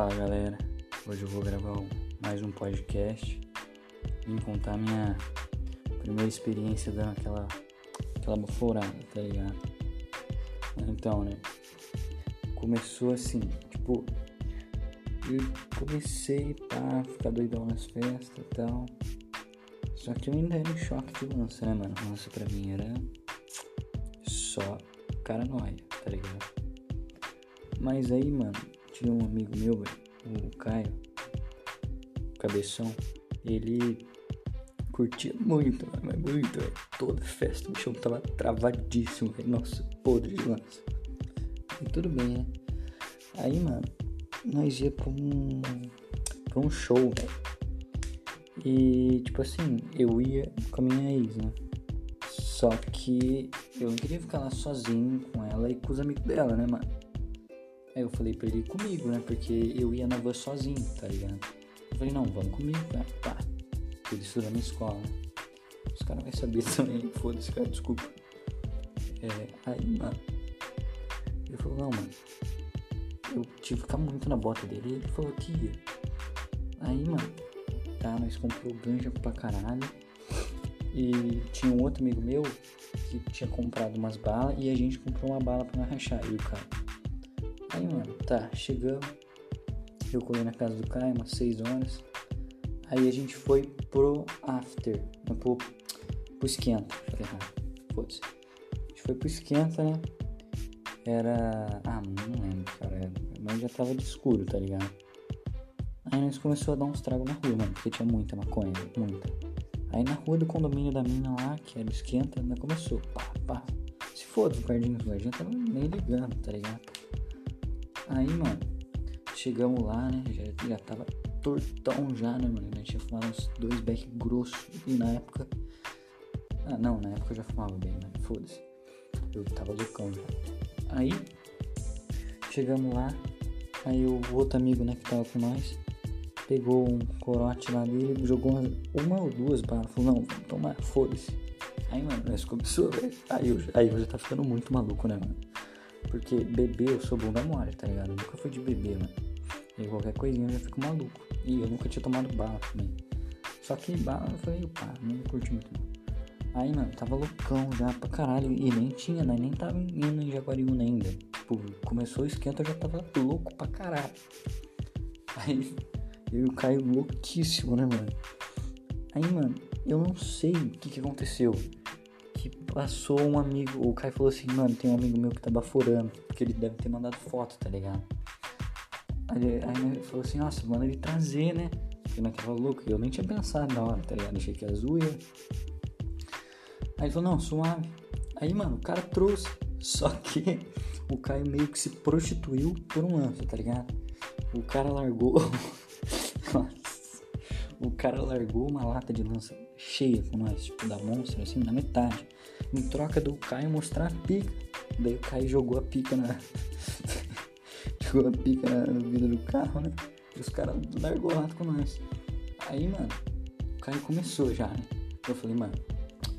Fala galera, hoje eu vou gravar mais um podcast Vim contar minha primeira experiência dando aquela, aquela baforada, tá ligado? Então, né? Começou assim, tipo, eu comecei a ficar doidão nas festas e tal. Só que eu ainda era em choque de lança, né, mano? Lança pra mim era só paranoia, tá ligado? Mas aí, mano, um amigo meu, o Caio, Cabeção, ele curtia muito, mas muito, velho. Toda festa, o chão tava travadíssimo, velho. Nossa, podre de lança. E tudo bem, né? Aí, mano, nós ia pra um, pra um show, velho. E, tipo assim, eu ia com a minha ex, né? Só que eu não queria ficar lá sozinho com ela e com os amigos dela, né, mano? Aí eu falei pra ele ir comigo, né? Porque eu ia na van sozinho, tá ligado? Eu falei, não, vamos comigo, né? Pá. Ele estuda na escola? Os caras vão saber também, foda-se, cara, desculpa. É, aí, mano. Ele falou, não, mano. Eu tive que ficar muito na bota dele ele falou que ia. Aí, mano, tá, nós comprou ganja pra caralho. E tinha um outro amigo meu que tinha comprado umas balas e a gente comprou uma bala pra rachar, e o cara. Tá, chegamos. Eu colei na casa do Caio umas 6 horas. Aí a gente foi pro after, pro, pro esquenta. Falei errado, foda-se. A gente foi pro esquenta, né? Era. Ah, não lembro, cara. Mas já tava de escuro, tá ligado? Aí nós começou a dar uns tragos na rua, mano, porque tinha muita maconha, muita. Aí na rua do condomínio da mina lá, que era o esquenta, nós começou, pá, pá. Se foda o guardinha do guardinha, tava nem ligando, tá ligado? Aí, mano, chegamos lá, né? Já, já tava tortão já, né, mano? Gente tinha fumado uns dois beck grossos e na época. Ah, não, na época eu já fumava bem, né? Foda-se. Eu tava loucão já. Aí, chegamos lá. Aí o outro amigo, né, que tava com nós, pegou um corote lá dele, jogou uma, uma ou duas balas. Falou, não, vamos tomar, foda-se. Aí, mano, nós começou, velho. Aí aí eu já tá ficando muito maluco, né, mano? Porque beber, eu sou bom da mole, tá ligado? Eu nunca fui de beber, mano. E qualquer coisinha eu já fico maluco. E eu nunca tinha tomado bala também. Só que bala eu falei, pá, não curti muito não. Aí, mano, tava loucão já pra caralho. E nem tinha, né? Nem tava indo em Jaguariúna ainda. Tipo, começou o esquenta, eu já tava louco pra caralho. Aí, eu caio louquíssimo, né, mano? Aí, mano, eu não sei o que que aconteceu. Passou um amigo, o Caio falou assim, mano, tem um amigo meu que tá baforando. Porque ele deve ter mandado foto, tá ligado? Aí, aí ele falou assim, nossa, manda ele trazer, né? Porque não tava louco. Eu nem tinha pensado na hora, tá ligado? Achei que era zoeira. Aí ele falou, não, suave. Aí, mano, o cara trouxe. Só que o Caio meio que se prostituiu por um lance, tá ligado? O cara largou. o cara largou uma lata de lança cheia com nós, tipo, da monstro, assim, na metade. Em troca do Caio mostrar a pica. Daí o Caio jogou a pica na. jogou a pica no vidro do carro, né? E os caras largou lá com nós. Aí, mano, o Caio começou já, né? Eu falei, mano,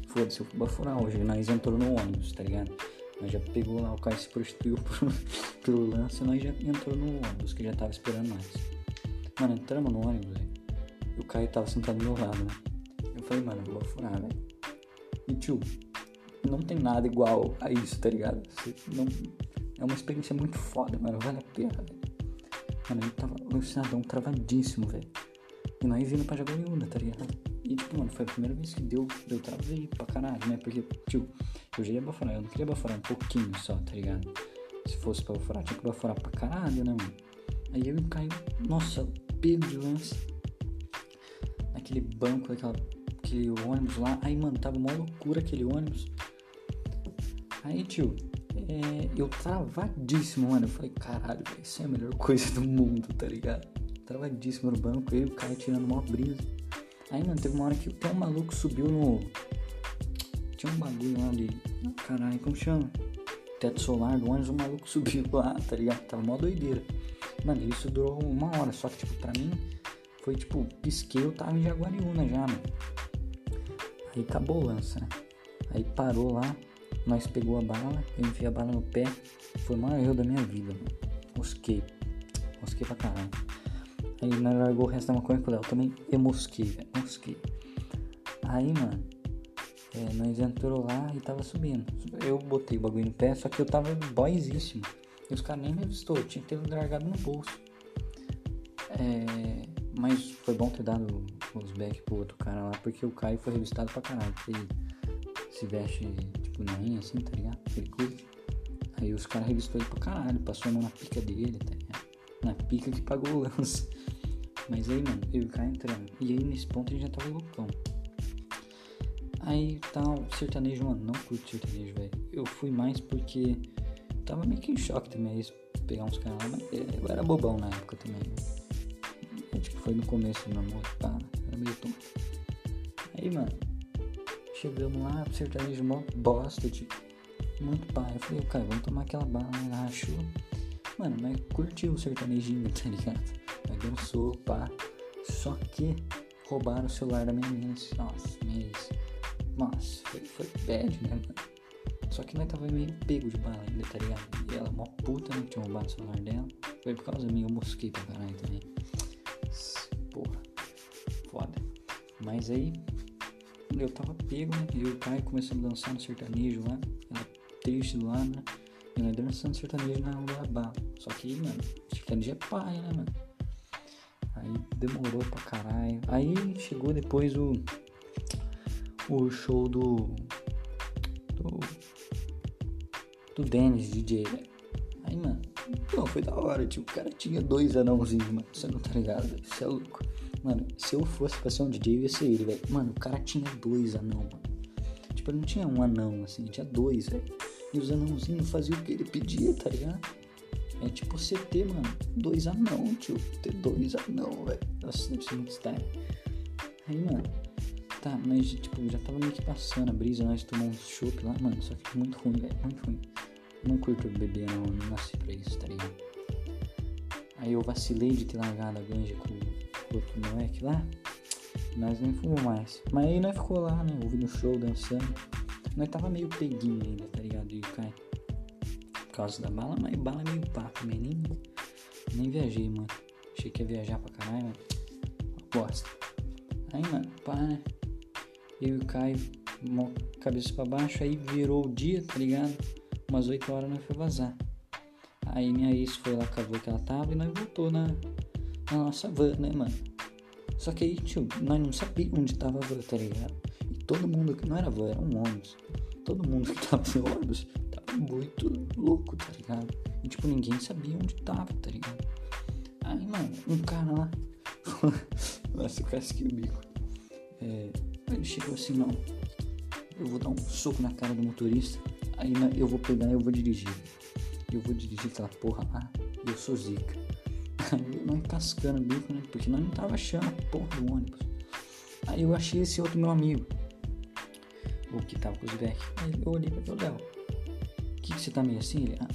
foda-se, eu vou bafurar hoje. Nós entrou no ônibus, tá ligado? Nós já pegou lá, o Caio se prostituiu por, pelo lance nós já entrou no ônibus, que já tava esperando nós. Mano, entramos no ônibus. E o Caio tava sentado do meu lado, né? Eu falei, mano, eu vou bafurar, velho. E tio, não tem nada igual a isso, tá ligado? Não, é uma experiência muito foda, mano. Vale a pena, velho. Mano, ele tava alucinadão, travadíssimo, velho. E nós indo pra Jaguariúna, tá ligado? E, tipo, mano, foi a primeira vez que deu, deu travei pra caralho, né? Porque, tio, eu já ia baforar, eu não queria baforar um pouquinho só, tá ligado? Se fosse pra baforar, tinha que baforar pra caralho, né, mano? Aí eu caí, nossa, pego de lance. Naquele banco, daquela, aquele ônibus lá. Aí, mano, tava uma loucura aquele ônibus. Aí, tio, é, eu travadíssimo, mano. Eu falei, caralho, isso é a melhor coisa do mundo, tá ligado? Travadíssimo no banco, eu o cara tirando uma brisa. Aí, mano, teve uma hora que até um maluco subiu no. Tinha um bagulho lá de. Caralho, como chama? Teto solar do ônibus, o maluco subiu lá, tá ligado? Tava mó doideira. Mano, isso durou uma hora, só que, tipo, pra mim, foi tipo, pisquei, eu tava em Jaguariúna já, mano. Aí acabou o lance, né? Aí parou lá, nós pegou a bala, eu enfiei a bala no pé. Foi o maior erro da minha vida. Mosquei. mosquei pra caralho. Aí nós largou o resto da maconha com o Léo. Também eu mosquei, velho. Mosquei. Aí, mano, é, nós entrou lá e tava subindo. Eu botei o bagulho no pé, só que eu tava boyzíssimo. E os caras nem me avistou, tinha que ter largado no bolso. É, mas foi bom ter dado os back pro outro cara lá, porque o Caio foi revistado pra caralho. Porque se veste tipo nainha assim, tá ligado? Ele curte. Aí os caras revistou ele pra caralho, passou a mão na pica dele, tá ligado? Na pica que pagou o lance. Mas aí, mano, eu e o Caio entrando. E aí nesse ponto gente já tava loucão. Aí tal, tá, sertanejo, mano, não curto sertanejo, velho. Eu fui mais porque tava meio que em choque também, isso, pegar uns caras lá, mas eu era bobão na época também. Né? tipo, foi no começo do namoro, pá, era meio tonto. Aí, mano, chegamos lá, sertanejo mó bosta, tipo, muito pai. Eu falei, cara, vamos tomar aquela bala, lá, achou. Mano, mas curtiu o sertanejinho, tá ligado? Aí dançou, pá. Só que roubaram o celular da minha menina. Nossa, mês. Nossa, foi, foi bad, né, mano? Só que nós tava meio pego de bala ainda, tá ligado? E ela, mó puta, né? Tinha roubado o celular dela. Foi por causa minha, eu mosquei pra caralho também. Porra, foda. Mas aí, eu tava pego, né? E o pai começou a dançar no sertanejo lá. Ela triste lado, né? E nós dançando sertanejo na bala. Só que, mano, sertanejo é paia, né, mano? Aí demorou pra caralho. Aí chegou depois o o show do. do. do Dennis DJ, velho. Aí, mano, pô, foi da hora, tipo, o cara tinha dois anãozinhos, mano. Você não tá ligado, velho? Você é louco. Mano, se eu fosse pra ser um DJ, eu ia ser ele, velho. Mano, o cara tinha dois anão, mano. Tipo, ele não tinha um anão, assim, tinha dois, velho. E os anãozinhos faziam o que ele pedia, tá ligado? É tipo ter, mano, dois anão, tio. Ter dois anão, velho. Nossa, deve ser muito style. Aí, mano, Tá, mas tipo, já tava meio que passando a brisa, nós tomamos um chopp lá, mano, só que muito ruim, velho, muito ruim. Não curto beber não, não nasci pra isso, tá ligado? Aí eu vacilei de ter largado a ganja com outro moleque lá, nós nem fomos mais. Mas aí nós ficou lá, né, ouvindo show, dançando. Nós tava meio peguinho ainda, tá ligado? E cai. Por causa da bala, mas bala é meio pá também, nem, nem viajei, mano. Achei que ia viajar pra caralho, mas bosta. Aí, mano, pá, né? eu e o Caio, cabeça para baixo, aí virou o dia, tá ligado? Umas 8 horas nós foi vazar. Aí minha ex foi lá, cavou que ela tava e nós voltou na, na nossa van, né, mano? Só que aí, tio, nós não sabíamos onde tava a van, tá ligado? E todo mundo que não era van, era um ônibus. Todo mundo que tava no ônibus tava muito louco, tá ligado? E tipo, ninguém sabia onde tava, tá ligado? Aí, mano, um cara lá. Nossa, eu casquei o bico. É, ele chegou assim, não. Eu vou dar um soco na cara do motorista. Aí eu vou pegar e eu vou dirigir. Eu vou dirigir aquela porra lá. E eu sou zica. Nós cascando o bico, né? Porque nós não tava achando a porra do ônibus. Aí eu achei esse outro meu amigo. O que tava com os back. Aí eu olhei pra ele, Léo. O que, que você tá meio assim? Ele, ah,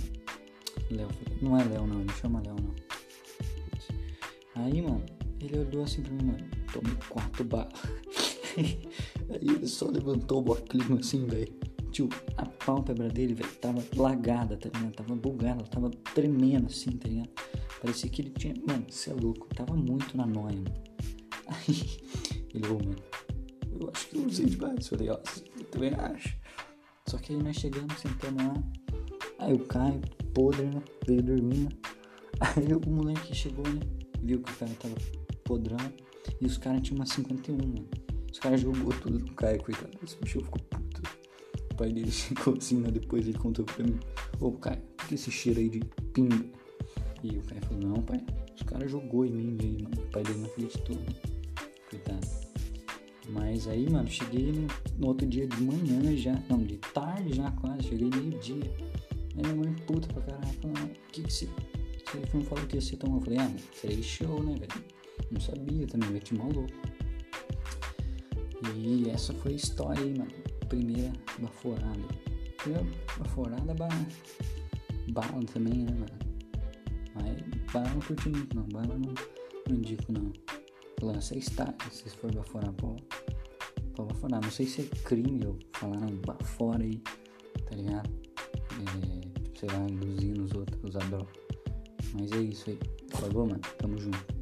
Léo. Não é Léo não, não chama Léo não. Aí, mano, ele olhou assim pra mim, mano. Tomei quatro balas. Aí ele só levantou o boclinho assim, velho. Tio, a pálpebra dele, velho, tava lagada, tá ligado? Tava bugada, tava tremendo assim, tá ligado? Parecia que ele tinha. Mano, você é louco, tava muito na noia, mano. Aí ele, oh, mano, eu acho que eu usei demais. Falei, ó, eu também acho. Só que aí nós chegamos, sentamos lá. Aí o Caio, podre, né? Veio dormindo. Aí o moleque chegou, né? Viu que o cara tava podrão. E os caras tinham uma 51, mano. Os caras jogou tudo no Caio, coitado. Esse bicho ficou puto. O pai dele chegou assim, né? Depois ele contou pra mim: Ô, Caio, o que é esse cheiro aí de pinga? E o Caio falou: Não, pai, os caras jogou em mim aí, mano. O pai dele não acreditou, né? Coitado. Mas aí, mano, cheguei no, no, outro dia de manhã já, não, de tarde já quase, cheguei meio-dia. Aí minha mãe, puta pra caralho, falando: O que que você. Você não falou que ser tão. Eu falei: Ah, mano, seria show, né, velho? Não sabia também, eu te maluco. E essa foi a história aí, mano. Primeira baforada. Primeira baforada, bala, bala também, né, mano? Bala não curti muito, não. Bala não, não indico, não. Lança está, se for baforar, pô. Pô, baforar. Não sei se é crime eu falar, não, bafora aí, tá ligado? É, sei lá, induzindo os outros a droga. Mas é isso aí. Falou, mano? Tamo junto.